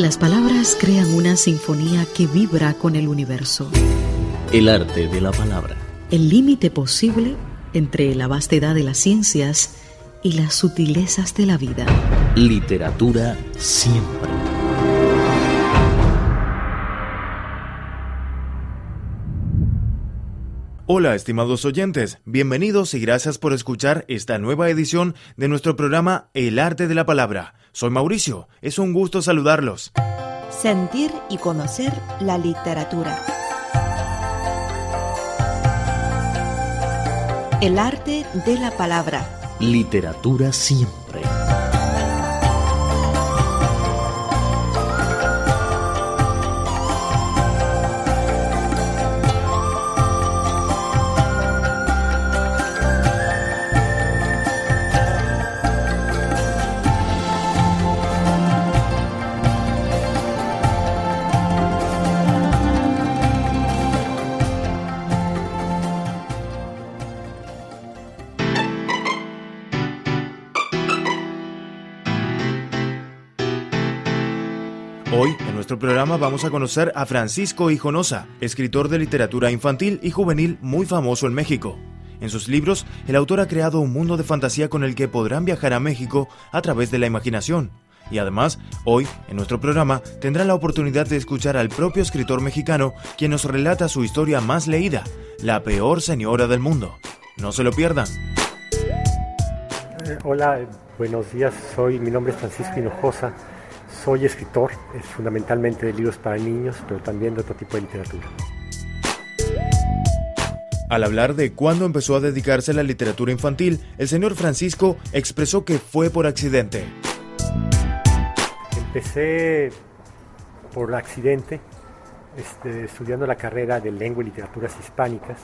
Las palabras crean una sinfonía que vibra con el universo. El arte de la palabra. El límite posible entre la vastedad de las ciencias y las sutilezas de la vida. Literatura siempre. Hola estimados oyentes, bienvenidos y gracias por escuchar esta nueva edición de nuestro programa El arte de la palabra. Soy Mauricio, es un gusto saludarlos. Sentir y conocer la literatura. El arte de la palabra. Literatura siempre. Nuestro programa, vamos a conocer a Francisco Hijonosa, escritor de literatura infantil y juvenil muy famoso en México. En sus libros, el autor ha creado un mundo de fantasía con el que podrán viajar a México a través de la imaginación. Y además, hoy, en nuestro programa, tendrán la oportunidad de escuchar al propio escritor mexicano, quien nos relata su historia más leída, La peor señora del mundo. No se lo pierdan. Eh, hola, buenos días. Soy, mi nombre es Francisco Hinojosa. Soy escritor, es fundamentalmente de libros para niños, pero también de otro tipo de literatura. Al hablar de cuándo empezó a dedicarse a la literatura infantil, el señor Francisco expresó que fue por accidente. Empecé por accidente este, estudiando la carrera de Lengua y Literaturas Hispánicas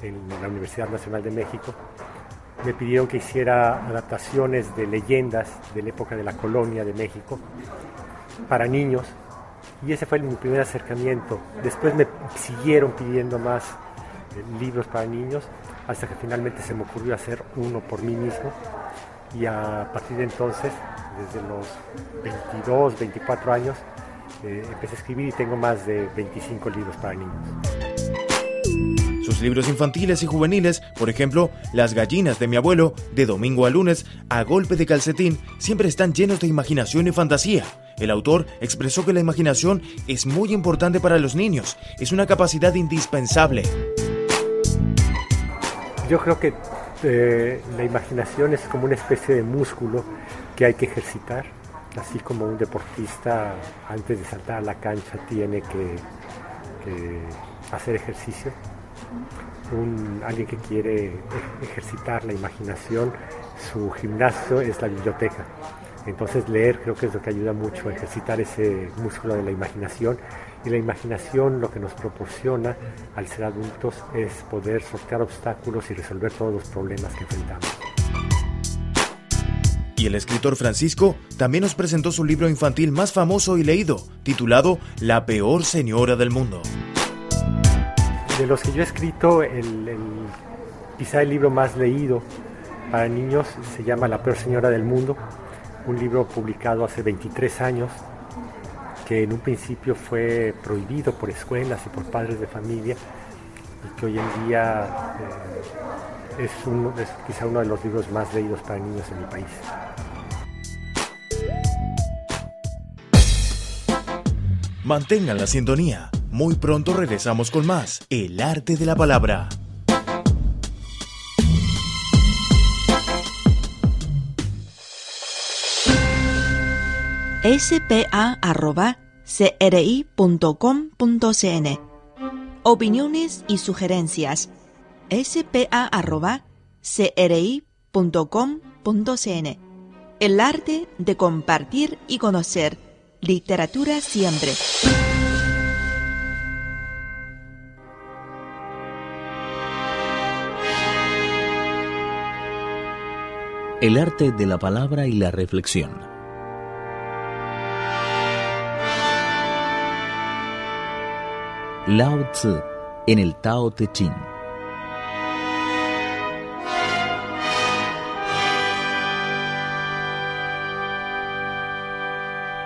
en la Universidad Nacional de México. Me pidieron que hiciera adaptaciones de leyendas de la época de la colonia de México para niños y ese fue mi primer acercamiento. Después me siguieron pidiendo más eh, libros para niños hasta que finalmente se me ocurrió hacer uno por mí mismo y a partir de entonces, desde los 22, 24 años, eh, empecé a escribir y tengo más de 25 libros para niños. Sus libros infantiles y juveniles, por ejemplo, Las gallinas de mi abuelo, de domingo a lunes, a golpe de calcetín, siempre están llenos de imaginación y fantasía. El autor expresó que la imaginación es muy importante para los niños, es una capacidad indispensable. Yo creo que eh, la imaginación es como una especie de músculo que hay que ejercitar, así como un deportista antes de saltar a la cancha tiene que, que hacer ejercicio un, alguien que quiere ejercitar la imaginación, su gimnasio es la biblioteca. Entonces leer creo que es lo que ayuda mucho a ejercitar ese músculo de la imaginación. Y la imaginación lo que nos proporciona al ser adultos es poder sortear obstáculos y resolver todos los problemas que enfrentamos. Y el escritor Francisco también nos presentó su libro infantil más famoso y leído, titulado La peor señora del mundo. De los que yo he escrito, el, quizá el libro más leído para niños se llama La peor señora del mundo, un libro publicado hace 23 años que en un principio fue prohibido por escuelas y por padres de familia y que hoy en día eh, es, es quizá uno de los libros más leídos para niños en mi país. Mantengan la sintonía. Muy pronto regresamos con más El arte de la palabra. spa.cri.com.cn Opiniones y sugerencias spa.cri.com.cn El arte de compartir y conocer. Literatura siempre. El arte de la palabra y la reflexión. Lao Tzu en el Tao Te Ching.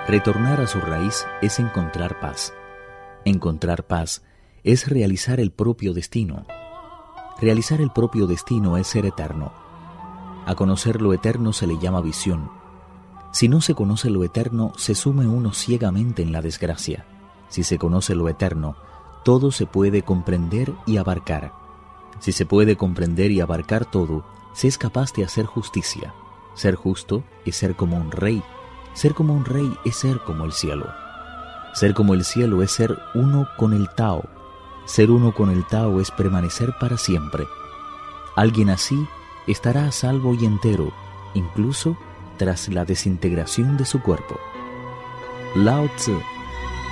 Retornar a su raíz es encontrar paz. Encontrar paz es realizar el propio destino. Realizar el propio destino es ser eterno. A conocer lo eterno se le llama visión. Si no se conoce lo eterno, se sume uno ciegamente en la desgracia. Si se conoce lo eterno, todo se puede comprender y abarcar. Si se puede comprender y abarcar todo, se es capaz de hacer justicia. Ser justo es ser como un rey. Ser como un rey es ser como el cielo. Ser como el cielo es ser uno con el Tao. Ser uno con el Tao es permanecer para siempre. Alguien así estará a salvo y entero, incluso tras la desintegración de su cuerpo. Lao Tzu,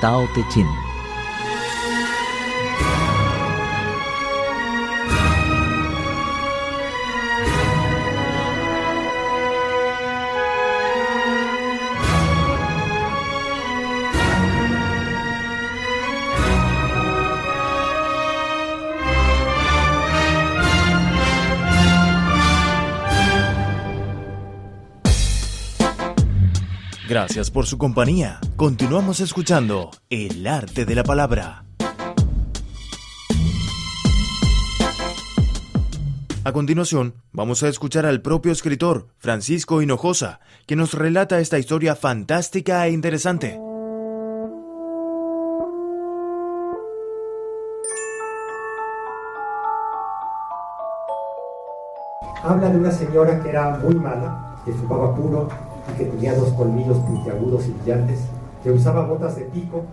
Tao Te Ching. Gracias por su compañía. Continuamos escuchando El arte de la palabra. A continuación, vamos a escuchar al propio escritor, Francisco Hinojosa, que nos relata esta historia fantástica e interesante. Habla de una señora que era muy mala, que fumaba puro y que tenía dos colmillos puntiagudos y brillantes, que usaba botas de pico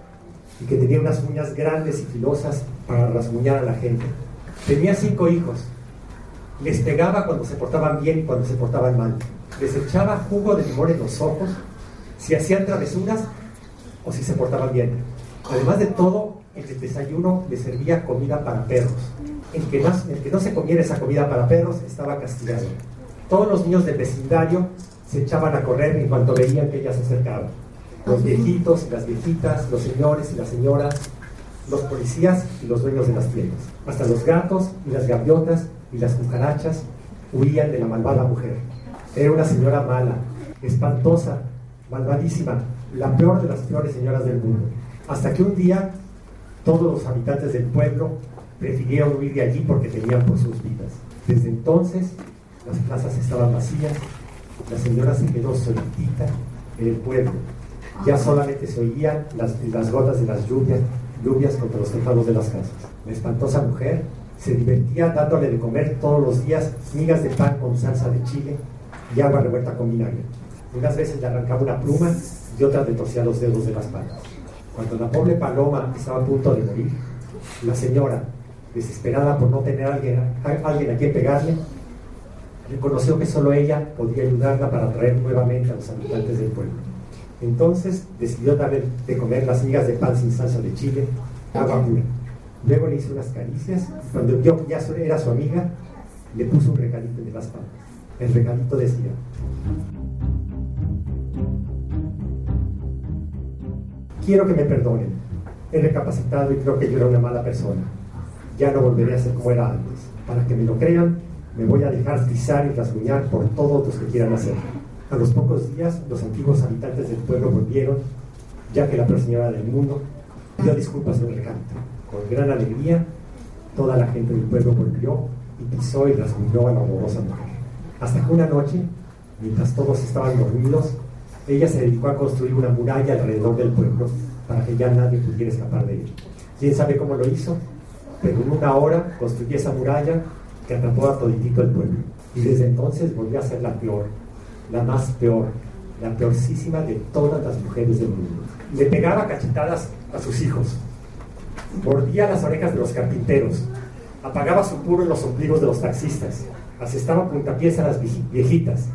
y que tenía unas uñas grandes y filosas para rasguñar a la gente. Tenía cinco hijos. Les pegaba cuando se portaban bien y cuando se portaban mal. Les echaba jugo de limón en los ojos si hacían travesuras o si se portaban bien. Además de todo, el desayuno les servía comida para perros. El que, no, el que no se comiera esa comida para perros estaba castigado. Todos los niños del vecindario se echaban a correr en cuanto veían que ella se acercaba. Los viejitos y las viejitas, los señores y las señoras, los policías y los dueños de las tiendas. Hasta los gatos y las gaviotas y las cucarachas huían de la malvada mujer. Era una señora mala, espantosa, malvadísima, la peor de las peores señoras del mundo. Hasta que un día todos los habitantes del pueblo prefirieron huir de allí porque tenían por sus vidas. Desde entonces las plazas estaban vacías la señora se quedó solitita en el pueblo. Ya solamente se oían las, las gotas de las lluvias, lluvias contra los tejados de las casas. La espantosa mujer se divertía dándole de comer todos los días migas de pan con salsa de chile y agua revuelta con vinagre. Unas veces le arrancaba una pluma y otras le torcía los dedos de las patas. Cuando la pobre paloma estaba a punto de morir, la señora, desesperada por no tener a alguien, a alguien a quien pegarle, reconoció que solo ella podía ayudarla para atraer nuevamente a los habitantes del pueblo. Entonces decidió darle de comer las migas de pan sin salsa de chile, agua pura. Luego le hizo unas caricias. Cuando que ya era su amiga, le puso un regalito de las palmas. El regalito decía: Quiero que me perdonen. He recapacitado y creo que yo era una mala persona. Ya no volveré a ser como era antes. Para que me lo crean, me voy a dejar pisar y rasguñar por todos los que quieran hacerlo. A los pocos días, los antiguos habitantes del pueblo volvieron, ya que la peor señora del mundo dio disculpas en el recanto. Con gran alegría, toda la gente del pueblo volvió y pisó y rasguñó a la horrorosa mujer. Hasta que una noche, mientras todos estaban dormidos, ella se dedicó a construir una muralla alrededor del pueblo para que ya nadie pudiera escapar de él. ¿Quién sabe cómo lo hizo? Pero en una hora construyó esa muralla que atrapó a toditito el pueblo. Y desde entonces volvió a ser la peor, la más peor, la peorcísima de todas las mujeres del mundo. Le pegaba cachetadas a sus hijos, mordía las orejas de los carpinteros, apagaba su puro en los ombligos de los taxistas, asestaba puntapiés a las viejitas,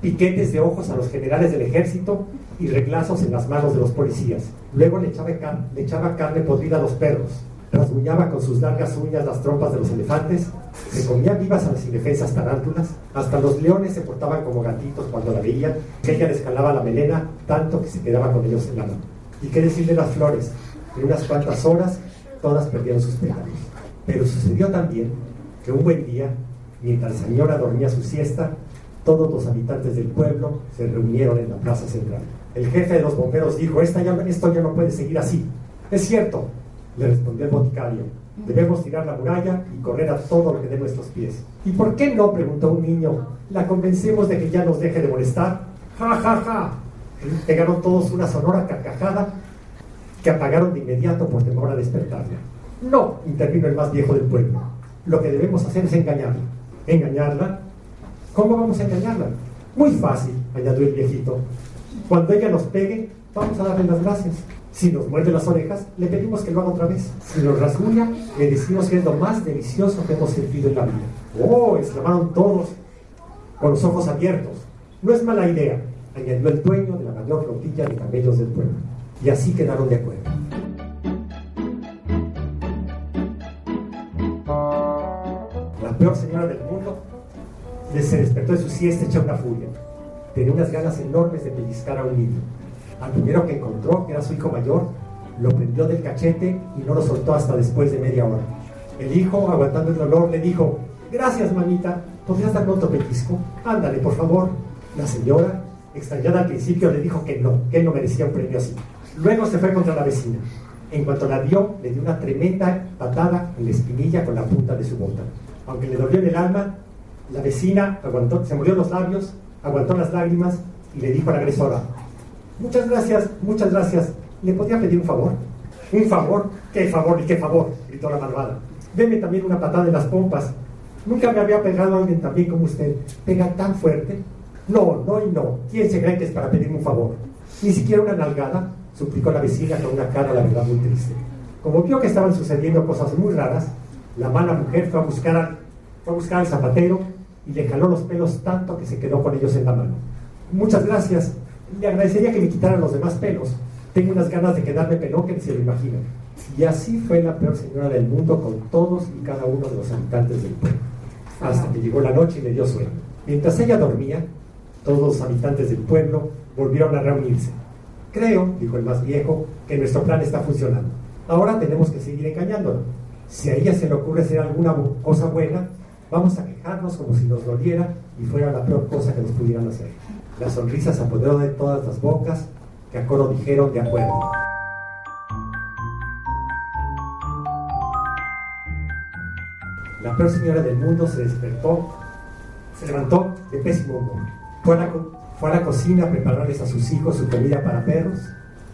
piquetes de ojos a los generales del ejército y reglazos en las manos de los policías. Luego le echaba, carne podrida a los perros, rasguñaba con sus largas uñas las trompas de los elefantes, se comía vivas a las indefensas tarántulas, hasta los leones se portaban como gatitos cuando la veían, ella les calaba la melena tanto que se quedaba con ellos en la mano. ¿Y qué decir de las flores? En unas cuantas horas todas perdieron sus pétalos. Pero sucedió también que un buen día, mientras la señora dormía su siesta, todos los habitantes del pueblo se reunieron en la plaza central. El jefe de los bomberos dijo, Esta ya, esto ya no puede seguir así. Es cierto, le respondió el boticario. Debemos tirar la muralla y correr a todo lo que dé nuestros pies. ¿Y por qué no? preguntó un niño. ¿La convencemos de que ya nos deje de molestar? ¡Ja, ja, ja! Pegaron todos una sonora carcajada que apagaron de inmediato por temor a despertarla. No, intervino el más viejo del pueblo. Lo que debemos hacer es engañarla. ¿Engañarla? ¿Cómo vamos a engañarla? Muy fácil, añadió el viejito. Cuando ella nos pegue, vamos a darle las gracias. Si nos muerde las orejas, le pedimos que lo haga otra vez. Si nos rasguña, le decimos que es lo más delicioso que hemos sentido en la vida. ¡Oh! exclamaron todos con los ojos abiertos. No es mala idea, añadió el dueño de la mayor flotilla de camellos del pueblo. Y así quedaron de acuerdo. La peor señora del mundo se despertó de su siesta hecha una furia. Tenía unas ganas enormes de pellizcar a un niño. Al primero que encontró, que era su hijo mayor, lo prendió del cachete y no lo soltó hasta después de media hora. El hijo, aguantando el dolor, le dijo, gracias mamita, ¿podrías darme otro pellizco? Ándale, por favor. La señora, extrañada al principio, le dijo que no, que él no merecía un premio así. Luego se fue contra la vecina. En cuanto la vio, le dio una tremenda patada en la espinilla con la punta de su bota. Aunque le dolió en el alma, la vecina aguantó, se murió los labios, aguantó las lágrimas y le dijo a la agresora, muchas gracias, muchas gracias, ¿le podría pedir un favor? ¿Un favor? ¿Qué favor y qué favor? gritó la malvada. Deme también una patada en las pompas. Nunca me había pegado alguien tan bien como usted. ¿Pega tan fuerte? No, no y no. ¿Quién se cree que es para pedirme un favor? Ni siquiera una nalgada, suplicó la vecina con una cara, la verdad, muy triste. Como vio que estaban sucediendo cosas muy raras, la mala mujer fue a buscar, al zapatero y le jaló los pelos tanto que se quedó con ellos en la mano. Muchas gracias. Le agradecería que me quitaran los demás pelos. Tengo unas ganas de quedarme pelón que se lo imaginan. Y así fue la peor señora del mundo con todos y cada uno de los habitantes del pueblo. Hasta que llegó la noche y le dio sueño. Mientras ella dormía, todos los habitantes del pueblo volvieron a reunirse. Creo, dijo el más viejo, que nuestro plan está funcionando. Ahora tenemos que seguir engañándolo. Si a ella se le ocurre hacer alguna cosa buena, vamos a quejarnos como si nos doliera y fuera la peor cosa que nos pudieran hacer. La sonrisa se apoderó de todas las bocas que a coro dijeron de acuerdo. La peor señora del mundo se despertó, se levantó de pésimo humor. Fue a, la, fue a la cocina a prepararles a sus hijos su comida para perros.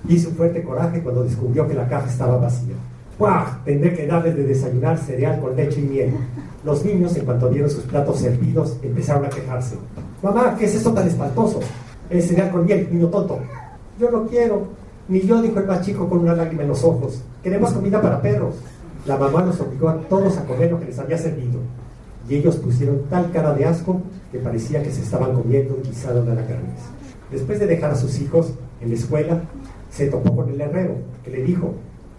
Hizo un fuerte coraje cuando descubrió que la caja estaba vacía. ¡Guau! Tendré que darles de desayunar cereal con leche y miel. Los niños, en cuanto vieron sus platos servidos, empezaron a quejarse. Mamá, ¿qué es esto tan espantoso? El cereal con miel, niño tonto. Yo no quiero. Ni yo, dijo el más chico con una lágrima en los ojos. Queremos comida para perros. La mamá los obligó a todos a comer lo que les había servido. Y ellos pusieron tal cara de asco que parecía que se estaban comiendo un guisado de carnes. Después de dejar a sus hijos en la escuela, se topó con el herrero, que le dijo,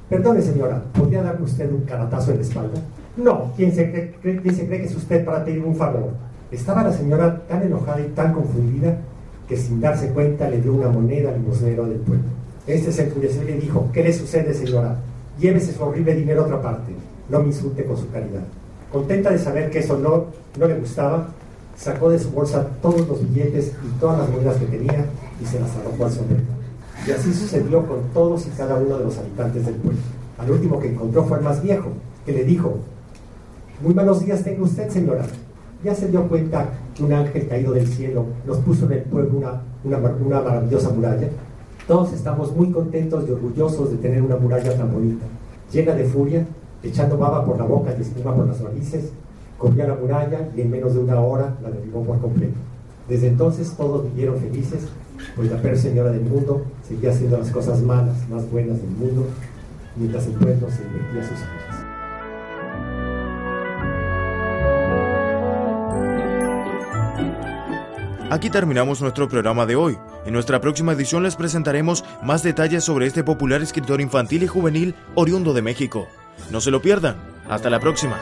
perdone señora, ¿podría darme usted un caratazo en la espalda? No, ¿quién se cree, cree que es usted para pedir un favor? Estaba la señora tan enojada y tan confundida que sin darse cuenta le dio una moneda al limosnero del pueblo. Este se enfureció y le dijo, ¿qué le sucede señora? llévese su horrible dinero a otra parte, no me insulte con su caridad. Contenta de saber que eso no, no le gustaba, sacó de su bolsa todos los billetes y todas las monedas que tenía y se las arrojó al sombrero. Y así sucedió con todos y cada uno de los habitantes del pueblo. Al último que encontró fue el más viejo, que le dijo, muy malos días tenga usted, señora. Ya se dio cuenta que un ángel caído del cielo nos puso en el pueblo una, una, una maravillosa muralla. Todos estamos muy contentos y orgullosos de tener una muralla tan bonita, llena de furia, echando baba por la boca y espuma por las narices, corrió a la muralla y en menos de una hora la derribó por completo. Desde entonces todos vivieron felices, pues la peor señora del mundo seguía haciendo las cosas malas, más buenas del mundo, mientras el pueblo se divertía sus cosas. Aquí terminamos nuestro programa de hoy. En nuestra próxima edición les presentaremos más detalles sobre este popular escritor infantil y juvenil oriundo de México. No se lo pierdan. Hasta la próxima.